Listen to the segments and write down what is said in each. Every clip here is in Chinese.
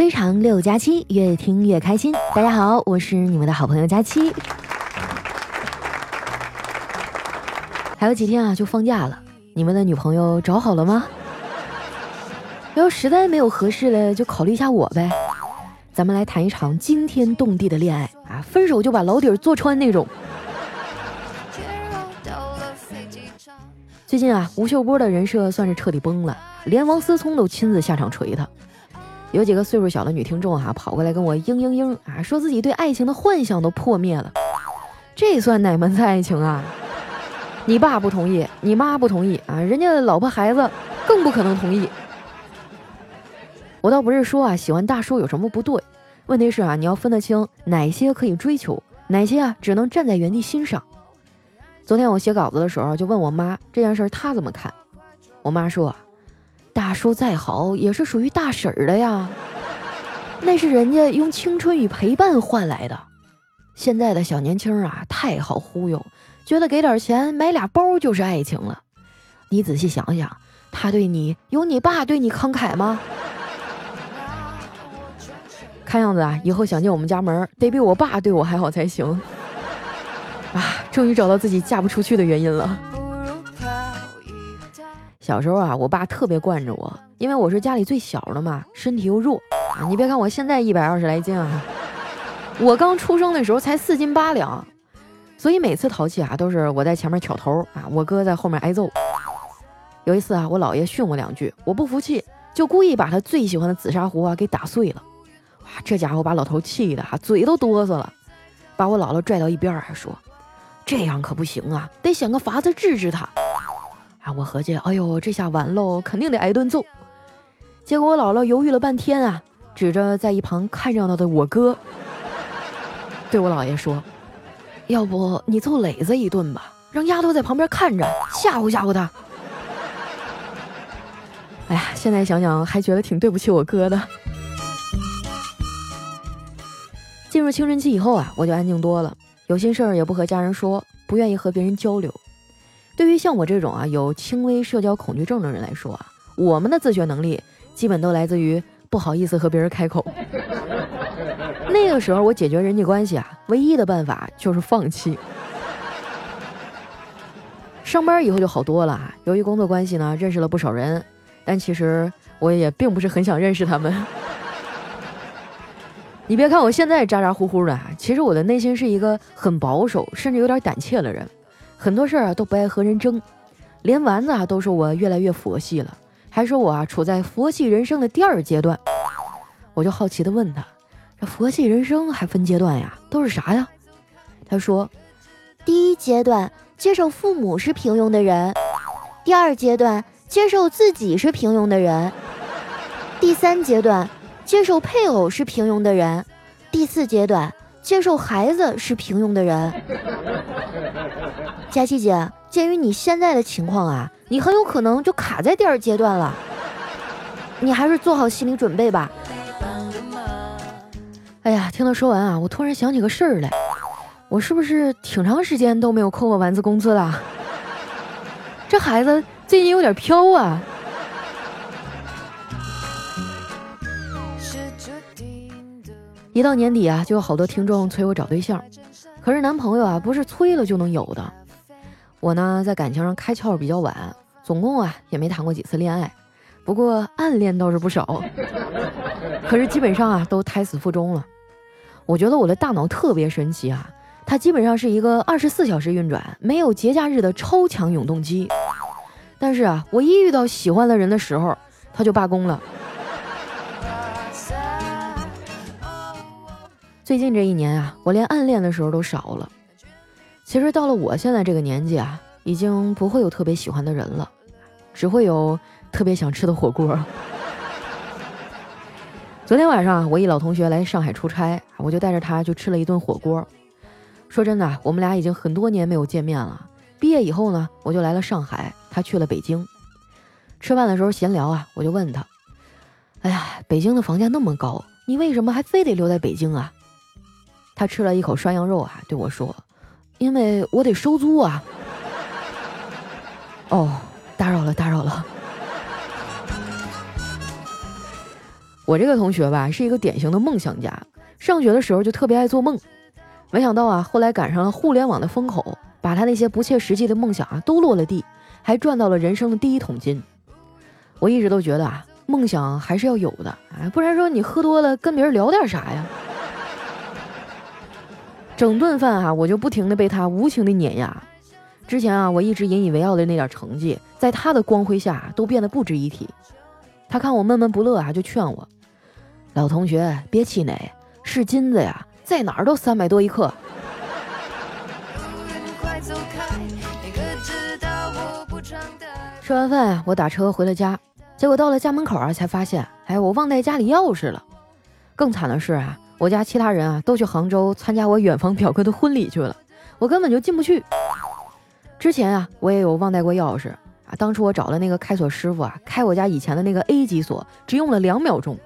非常六加七，越听越开心。大家好，我是你们的好朋友佳期。还有几天啊，就放假了，你们的女朋友找好了吗？要实在没有合适的，就考虑一下我呗。咱们来谈一场惊天动地的恋爱啊，分手就把牢底儿坐穿那种。最近啊，吴秀波的人设算是彻底崩了，连王思聪都亲自下场锤他。有几个岁数小的女听众哈，跑过来跟我嘤嘤嘤啊，说自己对爱情的幻想都破灭了。这算哪门子爱情啊？你爸不同意，你妈不同意啊，人家的老婆孩子更不可能同意。我倒不是说啊，喜欢大叔有什么不对，问题是啊，你要分得清哪些可以追求，哪些啊只能站在原地欣赏。昨天我写稿子的时候，就问我妈这件事，她怎么看？我妈说。大叔再好也是属于大婶儿的呀，那是人家用青春与陪伴换来的。现在的小年轻啊，太好忽悠，觉得给点钱买俩包就是爱情了。你仔细想想，他对你有你爸对你慷慨吗？看样子啊，以后想进我们家门，得比我爸对我还好才行。啊，终于找到自己嫁不出去的原因了。小时候啊，我爸特别惯着我，因为我是家里最小的嘛，身体又弱啊。你别看我现在一百二十来斤啊，我刚出生的时候才四斤八两，所以每次淘气啊，都是我在前面挑头啊，我哥在后面挨揍。有一次啊，我姥爷训我两句，我不服气，就故意把他最喜欢的紫砂壶啊给打碎了。哇，这家伙把老头气的哈，嘴都哆嗦了，把我姥姥拽到一边还说：“这样可不行啊，得想个法子治治他。”啊！我合计，哎呦，这下完喽，肯定得挨顿揍。结果我姥姥犹豫了半天啊，指着在一旁看热闹的我哥，对我姥爷说：“要不你揍磊子一顿吧，让丫头在旁边看着，吓唬吓唬他。”哎呀，现在想想还觉得挺对不起我哥的。进入青春期以后啊，我就安静多了，有心事儿也不和家人说，不愿意和别人交流。对于像我这种啊有轻微社交恐惧症的人来说啊，我们的自学能力基本都来自于不好意思和别人开口。那个时候我解决人际关系啊，唯一的办法就是放弃。上班以后就好多了，由于工作关系呢，认识了不少人，但其实我也并不是很想认识他们。你别看我现在咋咋呼呼的，其实我的内心是一个很保守，甚至有点胆怯的人。很多事儿啊都不爱和人争，连丸子啊都说我越来越佛系了，还说我啊处在佛系人生的第二阶段。我就好奇的问他，这佛系人生还分阶段呀？都是啥呀？他说，第一阶段接受父母是平庸的人，第二阶段接受自己是平庸的人，第三阶段接受配偶是平庸的人，第四阶段。接受孩子是平庸的人，佳琪姐，鉴于你现在的情况啊，你很有可能就卡在第二阶段了，你还是做好心理准备吧。哎呀，听他说完啊，我突然想起个事儿来，我是不是挺长时间都没有扣过丸子工资了？这孩子最近有点飘啊。一到年底啊，就有好多听众催我找对象，可是男朋友啊不是催了就能有的。我呢在感情上开窍比较晚，总共啊也没谈过几次恋爱，不过暗恋倒是不少。可是基本上啊都胎死腹中了。我觉得我的大脑特别神奇啊，它基本上是一个二十四小时运转、没有节假日的超强永动机。但是啊，我一遇到喜欢的人的时候，它就罢工了。最近这一年啊，我连暗恋的时候都少了。其实到了我现在这个年纪啊，已经不会有特别喜欢的人了，只会有特别想吃的火锅。昨天晚上我一老同学来上海出差，我就带着他去吃了一顿火锅。说真的，我们俩已经很多年没有见面了。毕业以后呢，我就来了上海，他去了北京。吃饭的时候闲聊啊，我就问他：“哎呀，北京的房价那么高，你为什么还非得留在北京啊？”他吃了一口涮羊肉啊，对我说：“因为我得收租啊。”哦，打扰了，打扰了。我这个同学吧，是一个典型的梦想家，上学的时候就特别爱做梦。没想到啊，后来赶上了互联网的风口，把他那些不切实际的梦想啊都落了地，还赚到了人生的第一桶金。我一直都觉得啊，梦想还是要有的啊，不然说你喝多了跟别人聊点啥呀？整顿饭啊，我就不停的被他无情的碾压。之前啊，我一直引以为傲的那点成绩，在他的光辉下都变得不值一提。他看我闷闷不乐啊，就劝我。老同学，别气馁，是金子呀，在哪儿都三百多一克。吃完饭，我打车回了家，结果到了家门口啊，才发现，哎，我忘带家里钥匙了。更惨的是啊，我家其他人啊都去杭州参加我远房表哥的婚礼去了，我根本就进不去。之前啊，我也有忘带过钥匙啊，当初我找的那个开锁师傅啊，开我家以前的那个 A 级锁，只用了两秒钟。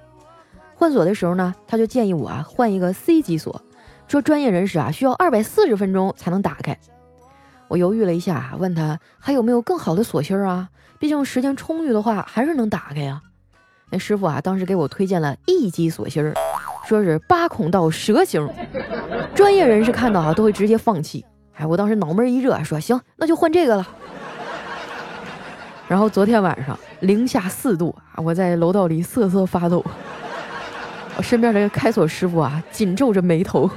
换锁的时候呢，他就建议我啊换一个 C 级锁，说专业人士啊需要二百四十分钟才能打开。我犹豫了一下，问他还有没有更好的锁芯啊？毕竟时间充裕的话还是能打开呀。那师傅啊当时给我推荐了 E 级锁芯儿，说是八孔到蛇形，专业人士看到啊都会直接放弃。哎，我当时脑门一热，说行，那就换这个了。然后昨天晚上零下四度啊，我在楼道里瑟瑟发抖。我身边这个开锁师傅啊，紧皱着眉头。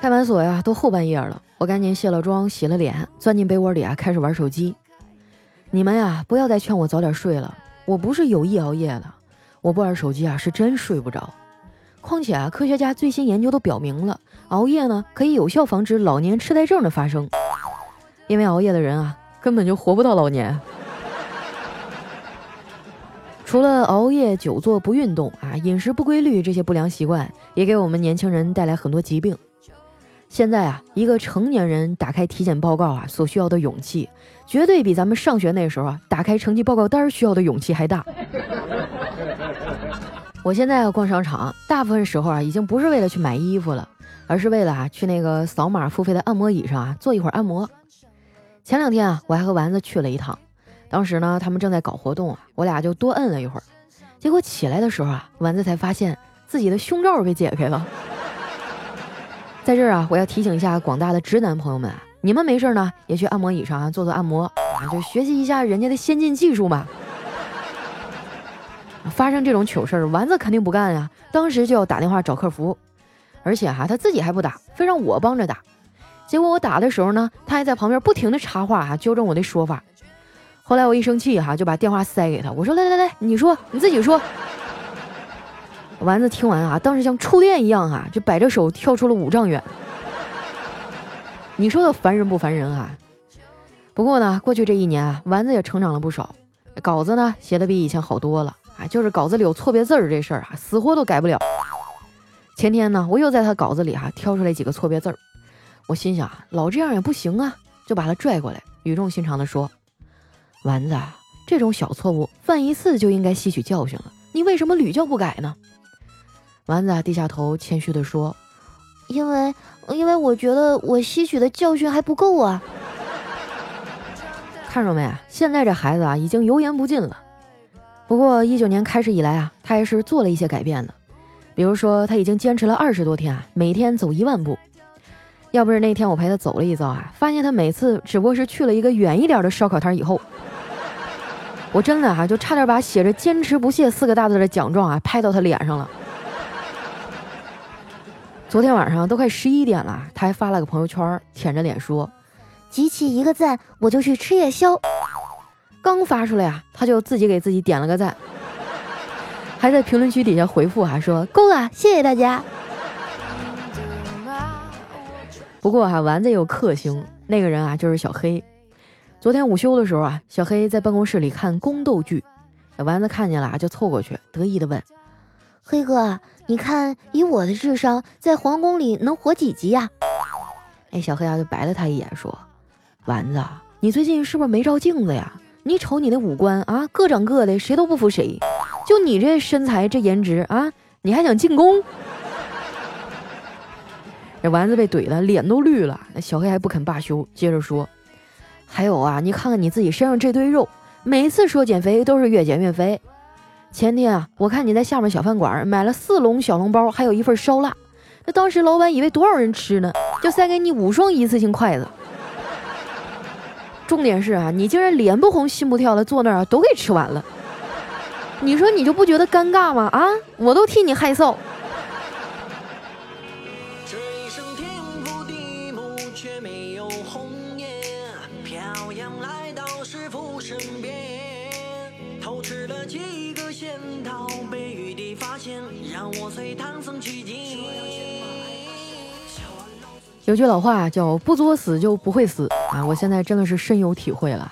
开完锁呀，都后半夜了，我赶紧卸了妆，洗了脸，钻进被窝里啊，开始玩手机。你们呀，不要再劝我早点睡了，我不是有意熬夜的，我不玩手机啊，是真睡不着。况且啊，科学家最新研究都表明了，熬夜呢可以有效防止老年痴呆症的发生，因为熬夜的人啊，根本就活不到老年。除了熬夜、久坐、不运动啊，饮食不规律这些不良习惯，也给我们年轻人带来很多疾病。现在啊，一个成年人打开体检报告啊，所需要的勇气，绝对比咱们上学那时候啊，打开成绩报告单需要的勇气还大。我现在要逛商场，大部分时候啊，已经不是为了去买衣服了，而是为了啊，去那个扫码付费的按摩椅上啊，做一会儿按摩。前两天啊，我还和丸子去了一趟。当时呢，他们正在搞活动啊，我俩就多摁了一会儿，结果起来的时候啊，丸子才发现自己的胸罩被解开了。在这儿啊，我要提醒一下广大的直男朋友们啊，你们没事呢也去按摩椅上啊做做按摩啊，就学习一下人家的先进技术嘛。发生这种糗事儿，丸子肯定不干呀，当时就要打电话找客服，而且哈他自己还不打，非让我帮着打。结果我打的时候呢，他还在旁边不停的插话哈，纠正我的说法。后来我一生气哈，就把电话塞给他，我说来来来，你说你自己说。丸子听完啊，当时像触电一样啊，就摆着手跳出了五丈远。你说的烦人不烦人啊？不过呢，过去这一年啊，丸子也成长了不少，稿子呢写的比以前好多了就是稿子里有错别字儿这事儿啊，死活都改不了。前天呢，我又在他稿子里哈挑出来几个错别字儿，我心想啊老这样也不行啊，就把他拽过来，语重心长的说。丸子，这种小错误犯一次就应该吸取教训了，你为什么屡教不改呢？丸子低下头，谦虚地说：“因为，因为我觉得我吸取的教训还不够啊。”看着没？现在这孩子啊，已经油盐不进了。不过一九年开始以来啊，他还是做了一些改变的，比如说他已经坚持了二十多天啊，每天走一万步。要不是那天我陪他走了一遭啊，发现他每次只不过是去了一个远一点的烧烤摊以后。我真的哈，就差点把写着“坚持不懈”四个大字的奖状啊拍到他脸上了。昨天晚上都快十一点了，他还发了个朋友圈，舔着脸说：“集齐一个赞，我就去吃夜宵。”刚发出来啊，他就自己给自己点了个赞，还在评论区底下回复还说：“够了，谢谢大家。”不过哈，丸子有克星，那个人啊就是小黑。昨天午休的时候啊，小黑在办公室里看宫斗剧，丸子看见了啊就凑过去，得意的问：“黑哥，你看以我的智商，在皇宫里能活几集呀？”哎，小黑啊就白了他一眼，说：“丸子，你最近是不是没照镜子呀？你瞅你那五官啊，各长各的，谁都不服谁。就你这身材这颜值啊，你还想进宫？” 这丸子被怼的脸都绿了，那小黑还不肯罢休，接着说。还有啊，你看看你自己身上这堆肉，每次说减肥都是越减越肥。前天啊，我看你在下面小饭馆买了四笼小笼包，还有一份烧腊。那当时老板以为多少人吃呢，就塞给你五双一次性筷子。重点是啊你竟然脸不红心不跳的坐那儿都给吃完了。你说你就不觉得尴尬吗？啊？我都替你害臊。这一生天覆地母却没有红颜飘扬来到师傅身边。偷吃了几个仙桃被雨滴发现让我随唐僧取经。有句老话叫“不作死就不会死”啊，我现在真的是深有体会了。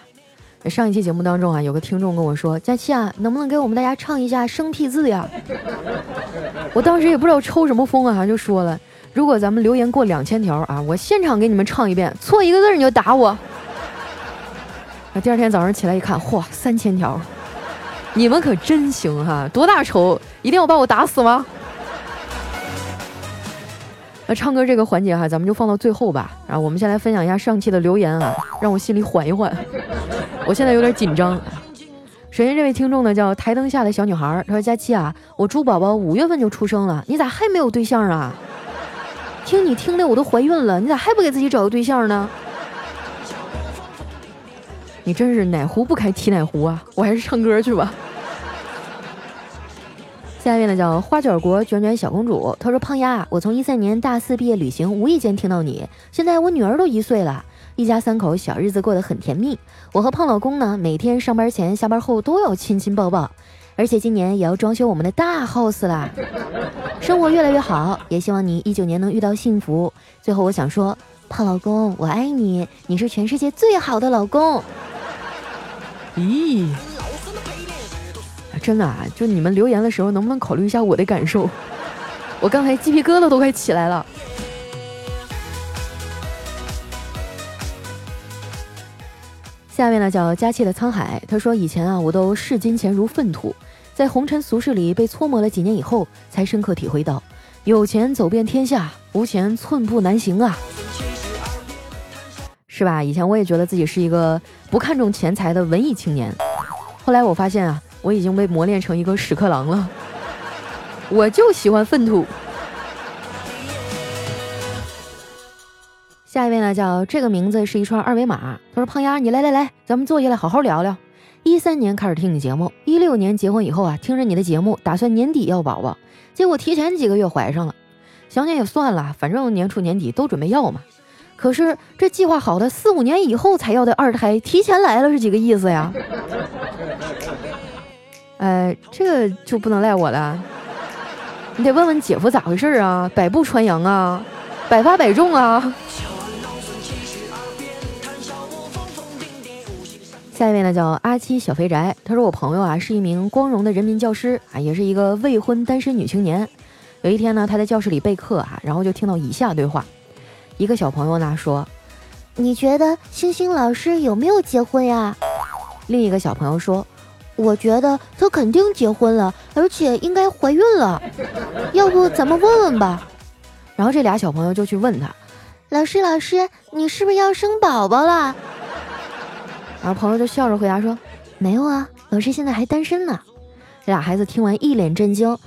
上一期节目当中啊，有个听众跟我说：“佳期啊，能不能给我们大家唱一下生僻字呀？” 我当时也不知道抽什么风啊，就说了：“如果咱们留言过两千条啊，我现场给你们唱一遍，错一个字你就打我。”那第二天早上起来一看，嚯，三千条，你们可真行哈！多大仇，一定要把我打死吗？那唱歌这个环节哈，咱们就放到最后吧。然后我们先来分享一下上期的留言啊，让我心里缓一缓。我现在有点紧张。首先这位听众呢叫台灯下的小女孩，她说：“佳期啊，我猪宝宝五月份就出生了，你咋还没有对象啊？听你听的我都怀孕了，你咋还不给自己找个对象呢？你真是哪壶不开提哪壶啊！我还是唱歌去吧。”下面呢叫花卷国卷卷小公主，她说：“胖丫，我从一三年大四毕业旅行无意间听到你，现在我女儿都一岁了，一家三口小日子过得很甜蜜。我和胖老公呢，每天上班前、下班后都要亲亲抱抱，而且今年也要装修我们的大 house 啦，生活越来越好，也希望你一九年能遇到幸福。最后我想说，胖老公，我爱你，你是全世界最好的老公。”咦。真的啊，就你们留言的时候，能不能考虑一下我的感受？我刚才鸡皮疙瘩都快起来了。下面呢叫佳期的沧海，他说以前啊，我都视金钱如粪土，在红尘俗世里被搓磨了几年以后，才深刻体会到，有钱走遍天下，无钱寸步难行啊，是吧？以前我也觉得自己是一个不看重钱财的文艺青年，后来我发现啊。我已经被磨练成一个屎壳郎了，我就喜欢粪土。下一位呢，叫这个名字是一串二维码。他说：“胖丫，你来来来，咱们坐下来好好聊聊。一三年开始听你节目，一六年结婚以后啊，听着你的节目，打算年底要宝宝，结果提前几个月怀上了。想想也算了，反正年初年底都准备要嘛。可是这计划好的四五年以后才要的二胎，提前来了是几个意思呀？”哎，这个就不能赖我了，你得问问姐夫咋回事啊？百步穿杨啊，百发百中啊。下一位呢，叫阿七小肥宅，他说我朋友啊是一名光荣的人民教师啊，也是一个未婚单身女青年。有一天呢，他在教室里备课啊，然后就听到以下对话：一个小朋友呢说：“你觉得星星老师有没有结婚呀？”另一个小朋友说。我觉得她肯定结婚了，而且应该怀孕了，要不咱们问问吧。然后这俩小朋友就去问他：“老师，老师，你是不是要生宝宝了？”然后朋友就笑着回答说：“没有啊，老师现在还单身呢。”这俩孩子听完一脸震惊：“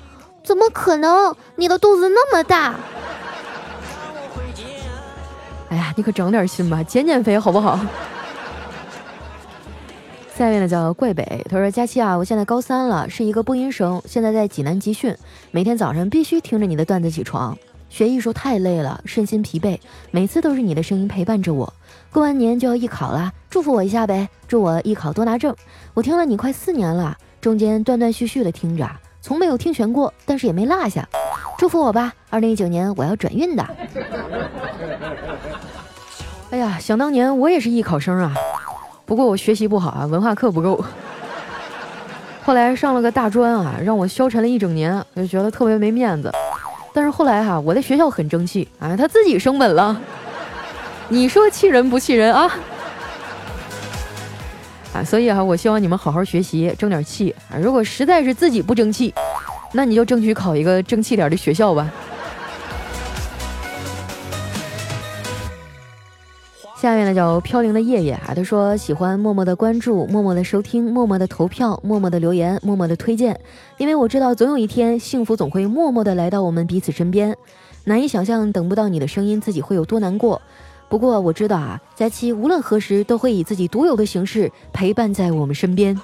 怎么可能？你的肚子那么大！”哎呀，你可长点心吧，减减肥好不好？下面呢叫桂北，他说：“佳期啊，我现在高三了，是一个播音生，现在在济南集训，每天早上必须听着你的段子起床。学艺术太累了，身心疲惫，每次都是你的声音陪伴着我。过完年就要艺考了，祝福我一下呗，祝我艺考多拿证。我听了你快四年了，中间断断续续的听着，从没有听全过，但是也没落下。祝福我吧，二零一九年我要转运的。哎呀，想当年我也是艺考生啊。”不过我学习不好啊，文化课不够。后来上了个大专啊，让我消沉了一整年，就觉得特别没面子。但是后来哈，我在学校很争气啊，他自己升本了。你说气人不气人啊？啊，所以哈，我希望你们好好学习，争点气啊。如果实在是自己不争气，那你就争取考一个争气点的学校吧。下面呢叫飘零的夜夜啊，他说喜欢默默的关注，默默的收听，默默的投票，默默的留言，默默的推荐，因为我知道总有一天幸福总会默默的来到我们彼此身边，难以想象等不到你的声音自己会有多难过。不过我知道啊，佳期无论何时都会以自己独有的形式陪伴在我们身边。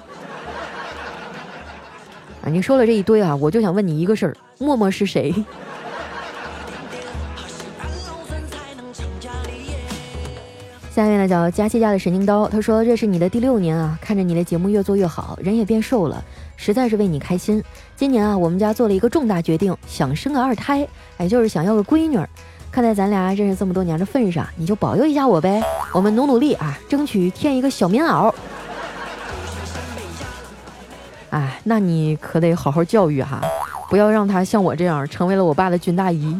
啊，你说了这一堆啊，我就想问你一个事儿：默默是谁？下面呢叫佳期家的神经刀，他说这是你的第六年啊，看着你的节目越做越好，人也变瘦了，实在是为你开心。今年啊，我们家做了一个重大决定，想生个二胎，哎，就是想要个闺女。看在咱俩认识这么多年的份上，你就保佑一下我呗，我们努努力啊，争取添一个小棉袄。哎，那你可得好好教育哈，不要让他像我这样成为了我爸的军大衣。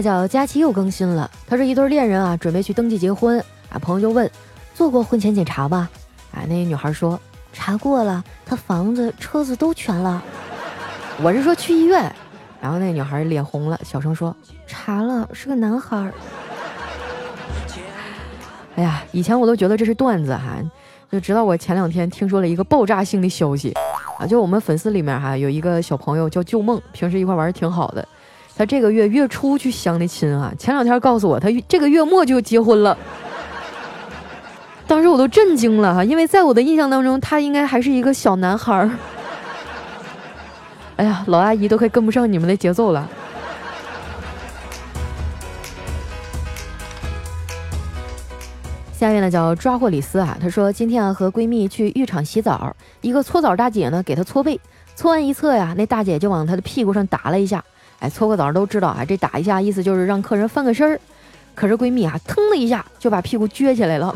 叫佳琪又更新了，他说一对恋人啊，准备去登记结婚啊，朋友就问，做过婚前检查吗？哎，那女孩说查过了，他房子车子都全了。我是说去医院，然后那女孩脸红了，小声说查了，是个男孩。哎呀，以前我都觉得这是段子哈，就直到我前两天听说了一个爆炸性的消息啊，就我们粉丝里面哈有一个小朋友叫旧梦，平时一块玩的挺好的。他这个月月初去相的亲啊，前两天告诉我他这个月末就结婚了，当时我都震惊了哈，因为在我的印象当中他应该还是一个小男孩儿。哎呀，老阿姨都快跟不上你们的节奏了。下面呢叫抓获李斯啊，她说今天啊和闺蜜去浴场洗澡，一个搓澡大姐呢给她搓背，搓完一侧呀，那大姐就往她的屁股上打了一下。哎，搓个澡都知道啊，这打一下意思就是让客人翻个身儿。可是闺蜜啊，腾的一下就把屁股撅起来了。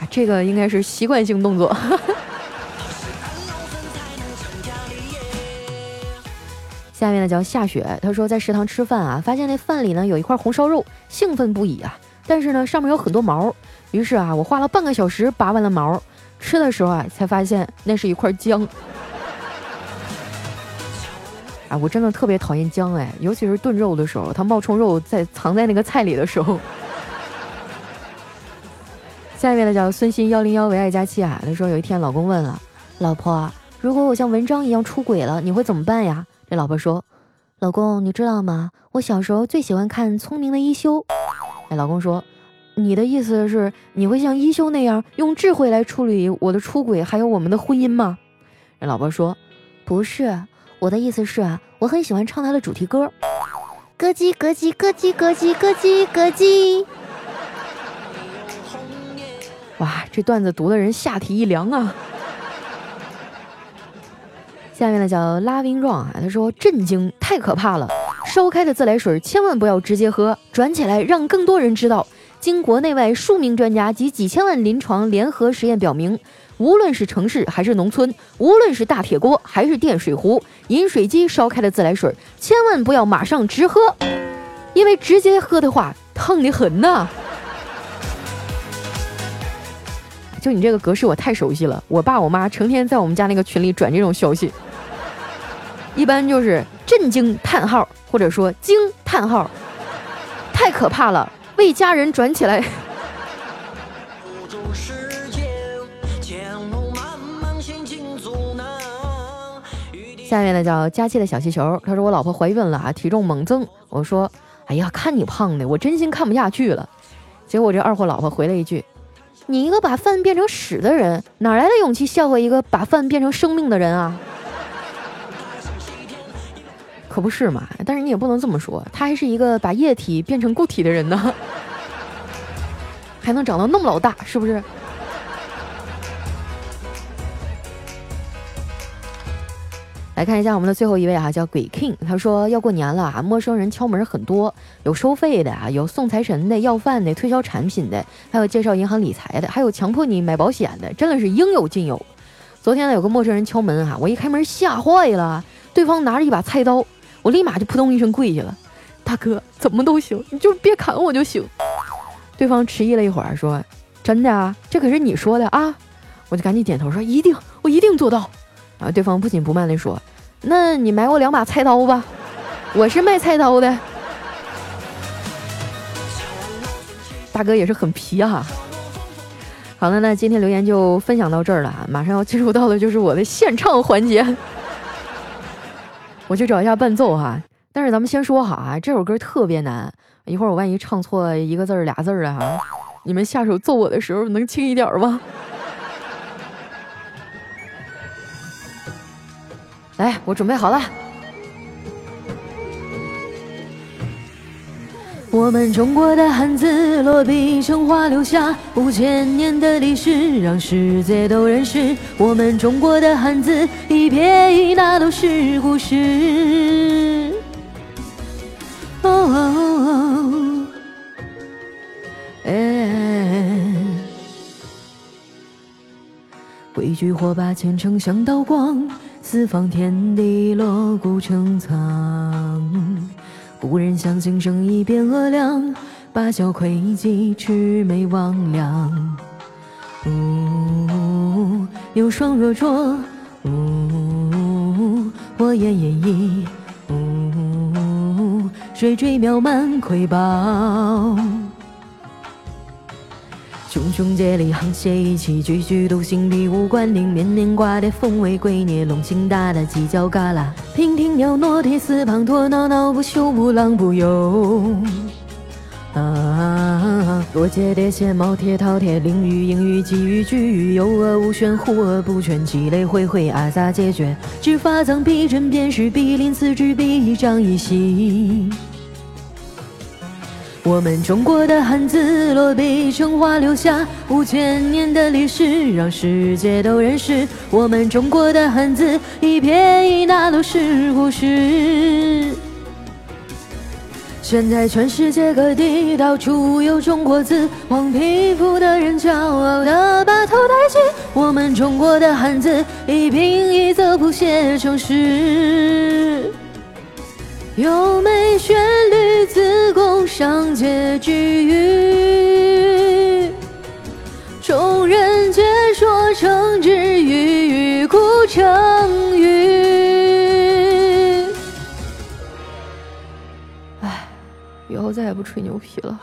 啊，这个应该是习惯性动作。下面呢叫夏雪，她说在食堂吃饭啊，发现那饭里呢有一块红烧肉，兴奋不已啊。但是呢上面有很多毛，于是啊我花了半个小时拔完了毛，吃的时候啊才发现那是一块姜。啊，我真的特别讨厌姜哎，尤其是炖肉的时候，它冒充肉在藏在那个菜里的时候。下面呢叫孙鑫幺零幺唯爱佳期啊，他说有一天老公问了老婆，如果我像文章一样出轨了，你会怎么办呀？这老婆说，老公你知道吗？我小时候最喜欢看《聪明的一休》。哎，老公说，你的意思是你会像一休那样用智慧来处理我的出轨，还有我们的婚姻吗？这老婆说，不是。我的意思是啊，我很喜欢唱他的主题歌，咯叽咯叽咯叽咯叽咯叽咯叽。哇，这段子读的人下体一凉啊！下面呢叫拉冰壮啊，他说震惊，太可怕了，烧开的自来水千万不要直接喝，转起来让更多人知道。经国内外数名专家及几千万临床联合实验表明。无论是城市还是农村，无论是大铁锅还是电水壶，饮水机烧开的自来水，千万不要马上直喝，因为直接喝的话烫的很呐。就你这个格式我太熟悉了，我爸我妈成天在我们家那个群里转这种消息，一般就是震惊叹号，或者说惊叹号，太可怕了，为家人转起来。下面呢叫佳期的小气球，他说我老婆怀孕了啊，体重猛增。我说，哎呀，看你胖的，我真心看不下去了。结果这二货老婆回了一句：“你一个把饭变成屎的人，哪来的勇气笑话一个把饭变成生命的人啊？”可不是嘛，但是你也不能这么说，他还是一个把液体变成固体的人呢，还能长到那么老大，是不是？来看一下我们的最后一位哈，叫鬼 king。他说要过年了啊，陌生人敲门很多，有收费的啊，有送财神的，要饭的，推销产品的，还有介绍银行理财的，还有强迫你买保险的，真的是应有尽有。昨天呢，有个陌生人敲门啊，我一开门吓坏了，对方拿着一把菜刀，我立马就扑通一声跪下了。大哥，怎么都行，你就别砍我就行。对方迟疑了一会儿说：“真的啊，这可是你说的啊。”我就赶紧点头说：“一定，我一定做到。”啊！对方不紧不慢地说：“那你买我两把菜刀吧，我是卖菜刀的。大哥也是很皮哈。好了，那今天留言就分享到这儿了，马上要进入到的就是我的献唱环节。我去找一下伴奏哈，但是咱们先说好啊，这首歌特别难，一会儿我万一唱错一个字儿俩字儿的哈，你们下手揍我的时候能轻一点吗？来，我准备好了。我们中国的汉字落笔成画，留下五千年的历史，让世界都认识。我们中国的汉字，一撇一捺都是故事。哦，哎，汇聚火把前程像刀光，四方天地锣鼓成苍。古人相信生意变恶良，八小窥忌，魑魅魍魉。呜，有双若浊，呜，火焰炎炎，呜，水坠渺漫瑰宝。茕茕孑立，沆瀣一气，句句都心里无关灵，面面挂的凤尾龟臬，龙心大大犄角旮旯，娉婷袅娜，铁丝滂沱，闹闹不休，不浪不游。啊，若借蝶仙，毛铁饕餮，灵鱼应鱼，鲫鱼巨鱼，有恶无玄，护恶不全，鸡肋灰灰，阿飒解决，执法藏笔针砭时，笔临此之笔仗一席。我们中国的汉字落笔成画，留下五千年的历史，让世界都认识。我们中国的汉字，一撇一捺都是故事。现在全世界各地到处有中国字，黄皮肤的人骄傲地把头抬起。我们中国的汉字，一平一仄谱写成诗。优美旋律，自宫上结句语，众人皆说成之语，故成语。哎，以后再也不吹牛皮了。